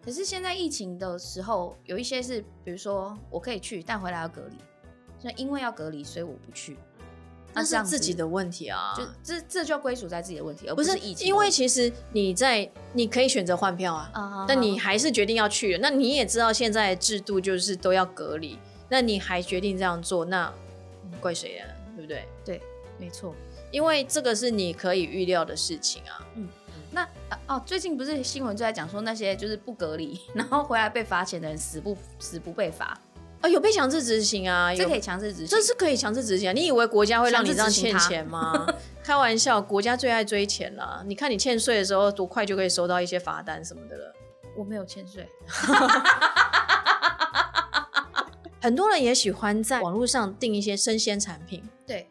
可是现在疫情的时候，有一些是，比如说我可以去，但回来要隔离，所以因为要隔离，所以我不去。那是自己的问题啊，就这这就归属在自己的问题，而不是是疫。因为其实你在你可以选择换票啊，啊，但你还是决定要去了。那你也知道现在的制度就是都要隔离，那你还决定这样做，那嗯怪谁啊？对不对？对，没错。因为这个是你可以预料的事情啊。嗯那啊哦，最近不是新闻就在讲说那些就是不隔离，*laughs* 然后回来被罚钱的人死不死不被罚，啊，有被强制执行啊，有这可以强制执行。这是可以强制执行啊！你以为国家会让你这样欠钱吗？*laughs* 开玩笑，国家最爱追钱啦！你看你欠税的时候，多快就可以收到一些罚单什么的了。我没有欠税，*laughs* 很多人也喜欢在网络上订一些生鲜产品，对，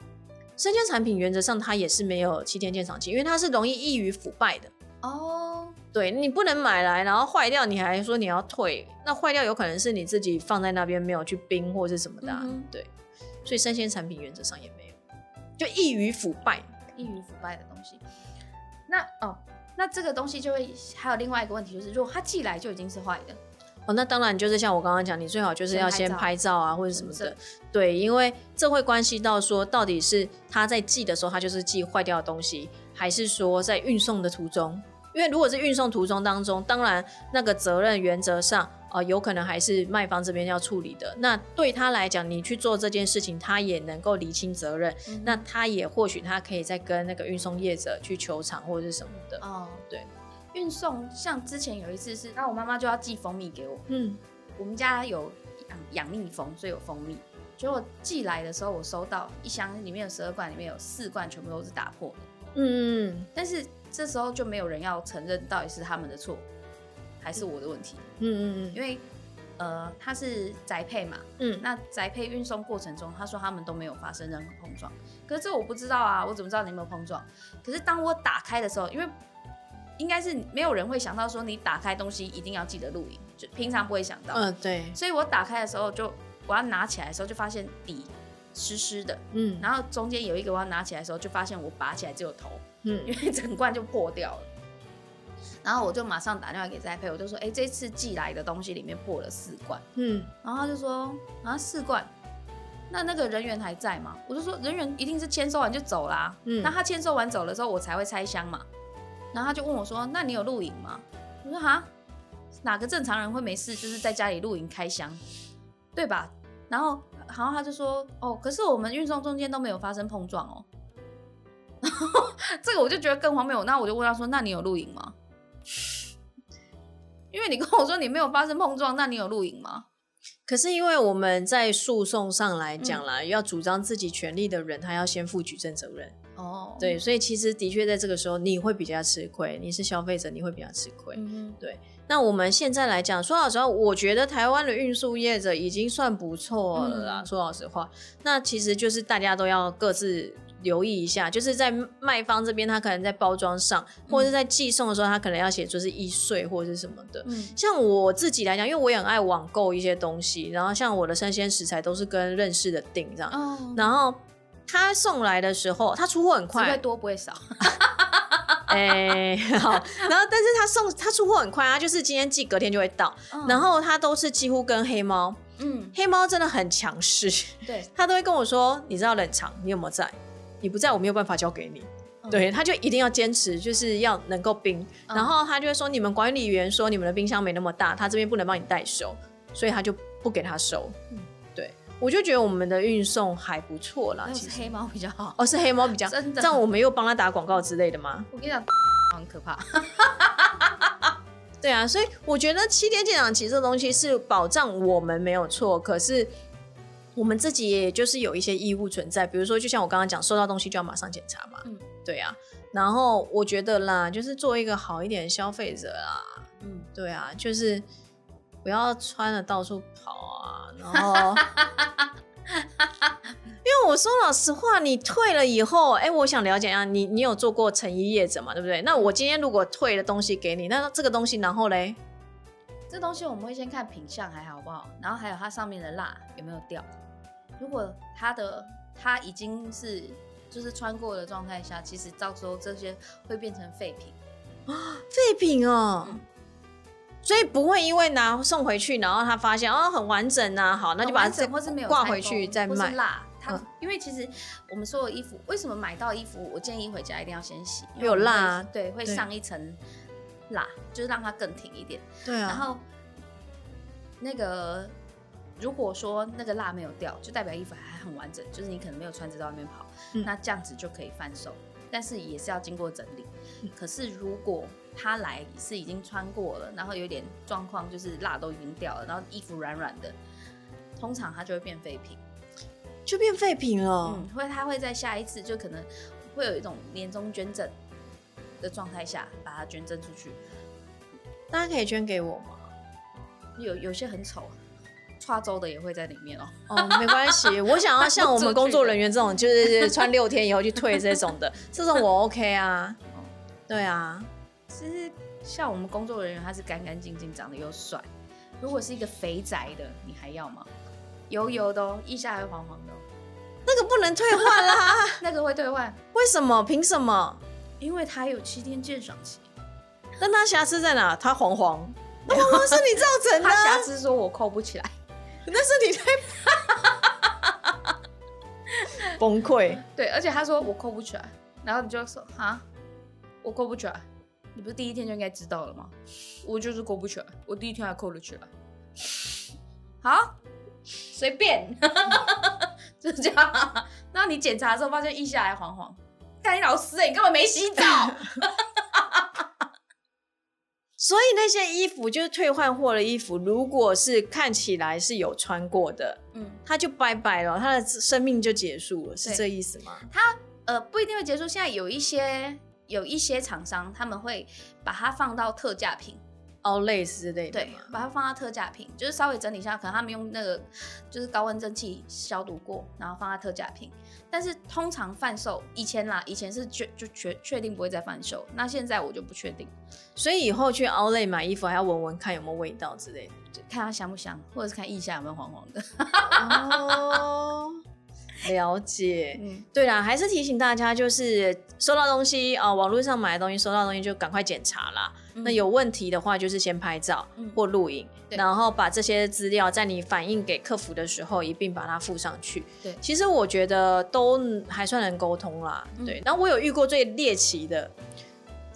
生鲜产品原则上它也是没有七天鉴赏期，因为它是容易易于腐败的。哦，对你不能买来，然后坏掉，你还说你要退，那坏掉有可能是你自己放在那边没有去冰或是什么的啊、嗯对，所以生鲜产品原则上也没有，就易于腐败。易于腐败的东西。那哦，那这个东西就会还有另外一个问题，就是如果它寄来就已经是坏的，哦，那当然就是像我刚刚讲，你最好就是要先先拍照拍照啊，或者什么的。对，因为这会关系到说，到底是他在寄的时候，他就是寄坏掉的东西，还是说在运送的途中？因为如果是运送途中当中，当然那个责任原则上，呃，有可能还是卖方这边要处理的。那对他来讲，你去做这件事情，他也能够厘清责任。嗯那他也或许他可以再跟那个运送业者去求偿或者是什么的。哦，对，运送像之前有一次是，那我妈妈就要寄蜂蜜给我，嗯，我们家有养养蜜蜂，所以有蜂蜜。结果寄来的时候，我收到一箱里面有十二罐，里面有四罐全部都是打破的。嗯嗯但是这时候就没有人要承认到底是他们的错，还是我的问题，嗯嗯嗯。因为呃他是宅配嘛，嗯嗯，那宅配运送过程中，他说他们都没有发生任何碰撞，可是这我不知道啊，我怎么知道你有没有碰撞？可是当我打开的时候，因为应该是没有人会想到说你打开东西一定要记得录影，就平常不会想到，嗯对，所以我打开的时候就我要拿起来的时候就发现底湿湿的，嗯然后中间有一个我要拿起来的时候就发现我拔起来只有头，嗯因为整罐就破掉了。*laughs* 然后我就马上打电话给栽培，我就说：“哎、这次寄来的东西里面破了四罐。”嗯然后他就说啊四罐，那那个人员还在吗？我就说人员一定是签收完就走啦。嗯那他签收完走了之后，我才会拆箱嘛。然后他就问我说：“那你有录影吗？”我说：“哈，哪个正常人会没事就是在家里录影开箱，对吧？”然后，然后他就说：“哦，可是我们运送中间都没有发生碰撞哦。*laughs* ”然后这个我就觉得更荒谬。那我就问他说：“那你有录影吗？” *laughs* 因为你跟我说你没有发生碰撞，那你有录影吗？可是因为我们在诉讼上来讲啦，要主张自己权利的人，他要先负举证责任。哦，对，所以其实的确在这个时候你会比较吃亏，你是消费者，你会比较吃亏。嗯对，那我们现在来讲，说老实话，我觉得台湾的运输业者已经算不错了啦。嗯说老实话，那其实就是大家都要各自留意一下，就是在卖方这边，他可能在包装上，或者是在寄送的时候，他可能要写就是易碎或者是什么的。嗯像我自己来讲，因为我也很爱网购一些东西，然后像我的生鲜食材都是跟认识的订这样，哦，然后他送来的时候，他出货很快，不会，多不会少。*laughs* 哎、好，然后但是他送他出货很快，他就是今天寄，隔天就会到，然后他都是几乎跟黑猫，嗯，黑猫真的很强势，对，*laughs* 他都会跟我说，你知道冷藏你有没有在？你不在我没有办法交给你。嗯。对，他就一定要坚持，就是要能够冰。嗯。然后他就会说，你们管理员说你们的冰箱没那么大，他这边不能帮你代收，所以他就不给他收。我就觉得我们的运送还不错啦，其实。黑猫比较好。哦，是黑猫比较，真的这样我们又帮他打广告之类的吗？我跟你讲，很可怕。*laughs* 对啊，所以我觉得七天鉴赏期这东西是保障我们没有错，可是我们自己也就是有一些义务存在，比如说就像我刚刚讲，收到东西就要马上检查嘛，嗯对啊，然后我觉得啦，就是做一个好一点的消费者啦，嗯，对啊，就是不要穿的到处跑啊，然后。*laughs* 因为我说老实话，你退了以后，哎、我想了解一下，你你有做过成衣业者嘛，对不对？那我今天如果退了东西给你，那这个东西然后嘞，这东西我们会先看品相还好不好，然后还有它上面的蜡有没有掉。如果它的它已经是就是穿过的状态下，其实到时候这些会变成废品啊。废品哦，嗯所以不会因为拿送回去，然后他发现哦很完整啊，好，那就把它完整或是没有拆挂回去再卖是蜡。它、嗯因为其实我们所有衣服，为什么买到衣服，我建议回家一定要先洗，因为有我们会蜡啊对，会上一层蜡，就是让它更挺一点。对啊，然后那个如果说那个蜡没有掉，就代表衣服还很完整，就是你可能没有穿着在外面跑，嗯那这样子就可以贩售，但是也是要经过整理。嗯可是如果他来是已经穿过了，然后有点状况，就是蜡都已经掉了，然后衣服软软的，通常它就会变废品。就变废品了。嗯，会他会在下一次就可能会有一种年终捐赠的状态下把它捐赠出去。大家可以捐给我吗？有有些很丑，跨州的也会在里面哦。哦，没关系，*laughs* 我想要像我们工作人员这种，就是穿六天以后去退这种的，*laughs* 这种我 OK 啊。对啊，其实像我们工作人员，他是干干净净，长得又帅。如果是一个肥宅的，你还要吗？油油的哦，腋下还黄黄的、哦，那个不能退换啦，*laughs* 那个会退换，为什么？凭什么？因为他有七天鉴赏期。那他瑕疵在哪？他黄黄，*laughs* 那黄黄是你造成的他瑕啊，疵说我扣不起来，*laughs* 那是你在崩溃。对，而且他说我扣不起来，然后你就说啊，我扣不起来，你不是第一天就应该知道了吗？我就是扣不起来，我第一天还扣了起来。好，随便，*laughs* 就这样。那你检查的时候发现腋下还黄黄，干你老师哎、你根本没洗澡。*laughs* 所以那些衣服就是退换货的衣服，如果是看起来是有穿过的，嗯，它就拜拜了，它的生命就结束了，是对这意思吗？它呃不一定会结束。现在有一些有一些厂商他们会把它放到特价品，哦，类似之类的对，把它放到特价品，就是稍微整理一下，可能他们用那个就是高温蒸汽消毒过，然后放在特价品。但是通常贩售以前啦，以前是确就确确定不会再贩售，那现在我就不确定，所以以后去 Outlet 买衣服还要闻闻看有没有味道之类的。就看它香不香，或者是看腋下有没有黄黄的。*laughs* 哦，了解。嗯，对啦，还是提醒大家，就是收到东西啊、网络上买的东西，收到东西就赶快检查啦。那有问题的话，就是先拍照嗯或录影，对然后把这些资料在你反映给客服的时候一并把它附上去。对其实我觉得都还算能沟通啦。嗯对，然后我有遇过最猎奇的，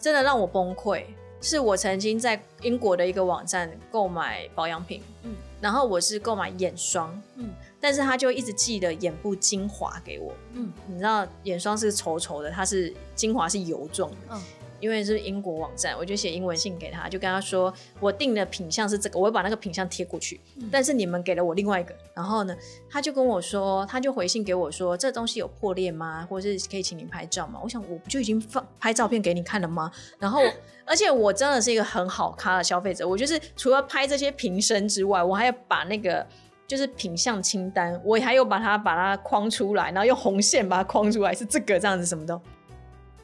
真的让我崩溃，是我曾经在英国的一个网站购买保养品，嗯然后我是购买眼霜，嗯但是他就一直寄的眼部精华给我。嗯你知道眼霜是稠稠的，它是精华是油状的。嗯因为是英国网站，我就写英文信给他，就跟他说我订的品相是这个，我会把那个品相贴过去。嗯但是你们给了我另外一个，然后呢，他就跟我说，他就回信给我说，这东西有破裂吗？或者是可以请你拍照吗？我想我不就已经放拍照片给你看了吗？然后，*laughs* 而且我真的是一个很好咖的消费者，我就是除了拍这些瓶身之外，我还要把那个。就是品相清单，我还有把它把它框出来，然后用红线把它框出来，是这个这样子什么的。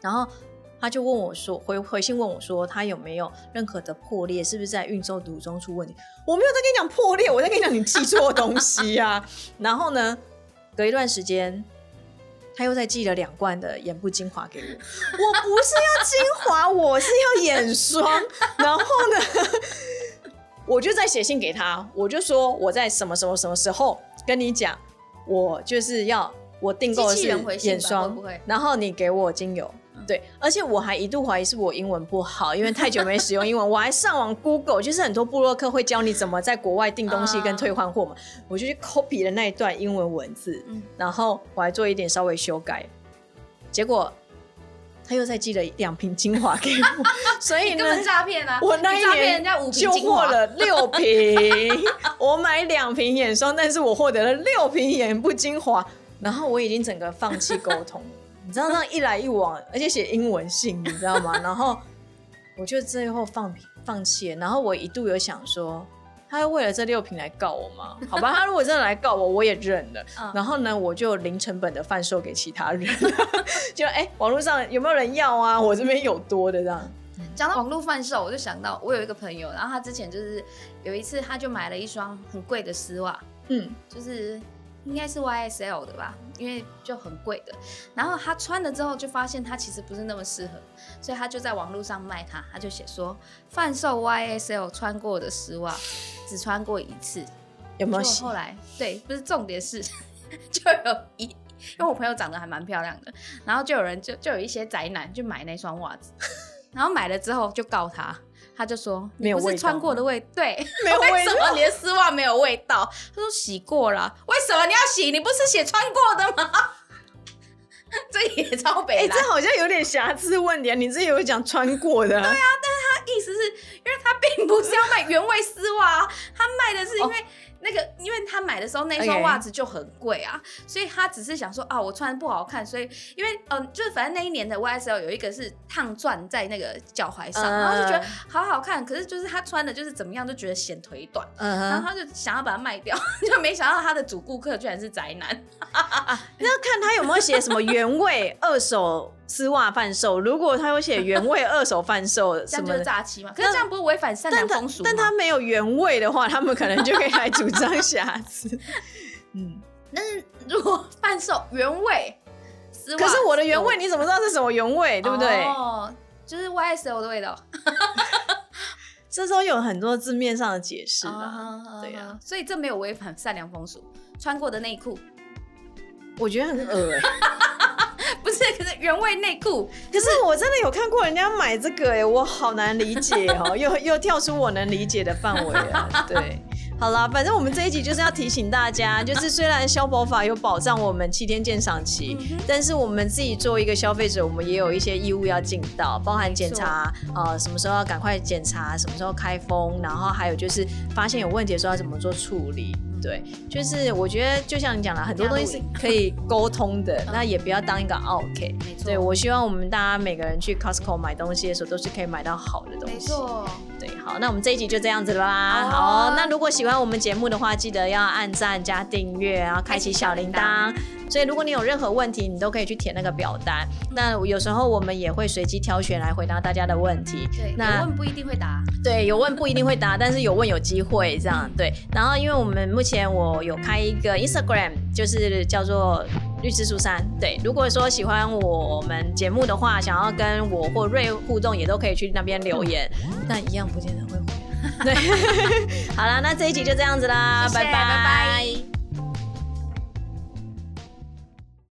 然后他就问我说，回回信问我说，他有没有任何的破裂，是不是在运送途中出问题？我没有在跟你讲破裂，我在跟你讲你寄错东西呀、然后呢，隔一段时间，他又再寄了两罐的眼部精华给我。我不是要精华，我是要眼霜。然后呢，我就在写信给他，我就说我在什么什么什么时候跟你讲，我就是要我订购的是眼霜，会会？然后你给我精油。对，而且我还一度怀疑是我英文不好，因为太久没使用英文，我还上网 Google，就是很多部落客会教你怎么在国外订东西跟退换货嘛，我就去 copy 了那一段英文文字，嗯。然后我还做一点稍微修改，结果他又再寄了两瓶精华给我，*laughs* 所以呢根本，诈骗啊！我那一年人家五瓶就获了六瓶，我买两瓶眼霜，但是我获得了六瓶眼部精华，然后我已经整个放弃沟通了。*laughs* 你知道那一来一往，而且写英文信，你知道吗？然后我就最后放放弃了。然后我一度有想说，他会为了这六瓶来告我吗？好吧，他如果真的来告我，我也认了。嗯然后呢，我就零成本的贩售给其他人，*laughs* 就哎、网络上有没有人要啊？我这边有多的这样。讲到网络贩售，我就想到我有一个朋友，然后他之前就是有一次他就买了一双很贵的丝袜，嗯，就是应该是 YSL 的吧，因为就很贵的。然后他穿了之后就发现他其实不是那么适合，所以他就在网络上卖它，他就写说贩售 YSL 穿过的丝袜，只穿过一次。有没有洗？后来对，不是重点是 *laughs* 就有一。因为我朋友长得还蛮漂亮的，然后就有人就就有一些宅男就买那双袜子，*laughs* 然后买了之后就告他，他就说没有味道穿过的味，对，没有 *laughs* 味为什么你的丝袜没有味道？他说洗过了，为什么你要洗？你不是写穿过的吗？这也超北哎、欸。这好像有点瑕疵问题啊！你自己有讲穿过的、对啊，但是他意思是因为他并不是要卖原味丝袜啊，他卖的是因为那个，因为他买的时候那双袜子就很贵啊所以他只是想说啊，我穿不好看，所以因为嗯、就是反正那一年的 YSL 有一个是烫钻在那个脚踝上，嗯。然后就觉得好好看，可是就是他穿的就是怎么样都觉得显腿短，然后他就想要把它卖掉，*laughs* 就没想到他的主顾客居然是宅男。*laughs* 那要看他有没有写什么原味二手丝袜贩售。如果他有写原味二手贩售 *laughs* 这样就是什么的，诈欺嘛？可是这样不是违反善良风俗吗？但他没有原味的话，他们可能就可以来主张瑕疵。*laughs* 嗯，但是如果贩售原味丝袜，可是我的原味你怎么知道是什么原味？对不对？哦，就是 YSL 的味道。*laughs* 这时候有很多字面上的解释啦。啊对呀、所以这没有违反善良风俗。穿过的内裤我觉得很恶哎、不是，可是原味内裤，可是我真的有看过人家买这个哎、我好难理解哦，*laughs* 又又跳出我能理解的范围了。对，好啦，反正我们这一集就是要提醒大家，就是虽然消保法有保障我们七天鉴赏期，但是我们自己作为一个消费者，我们也有一些义务要尽到，包含检查呃什么时候要赶快检查，什么时候开封，然后还有就是发现有问题的时候要怎么做处理。对，就是我觉得就像你讲了，很多东西是可以沟通的，那也不要当一个 OK。没错，对，我希望我们大家每个人去 Costco 买东西的时候，都是可以买到好的东西。没错，对，好，那我们这一集就这样子啦。好那如果喜欢我们节目的话，记得要按赞加订阅，然后开启小铃铛。所以如果你有任何问题，你都可以去填那个表单。那有时候我们也会随机挑选来回答大家的问题。对，那有问不一定会答，对，有问不一定会答，但是有问有机会这样对。然后因为我们目前我有开一个 Instagram，就是叫做律师苏珊。对，如果说喜欢我们节目的话，想要跟我或瑞互动，也都可以去那边留言，*laughs* 但一样不见得会回。对，*laughs* 好啦，那这一集就这样子啦，谢谢拜拜拜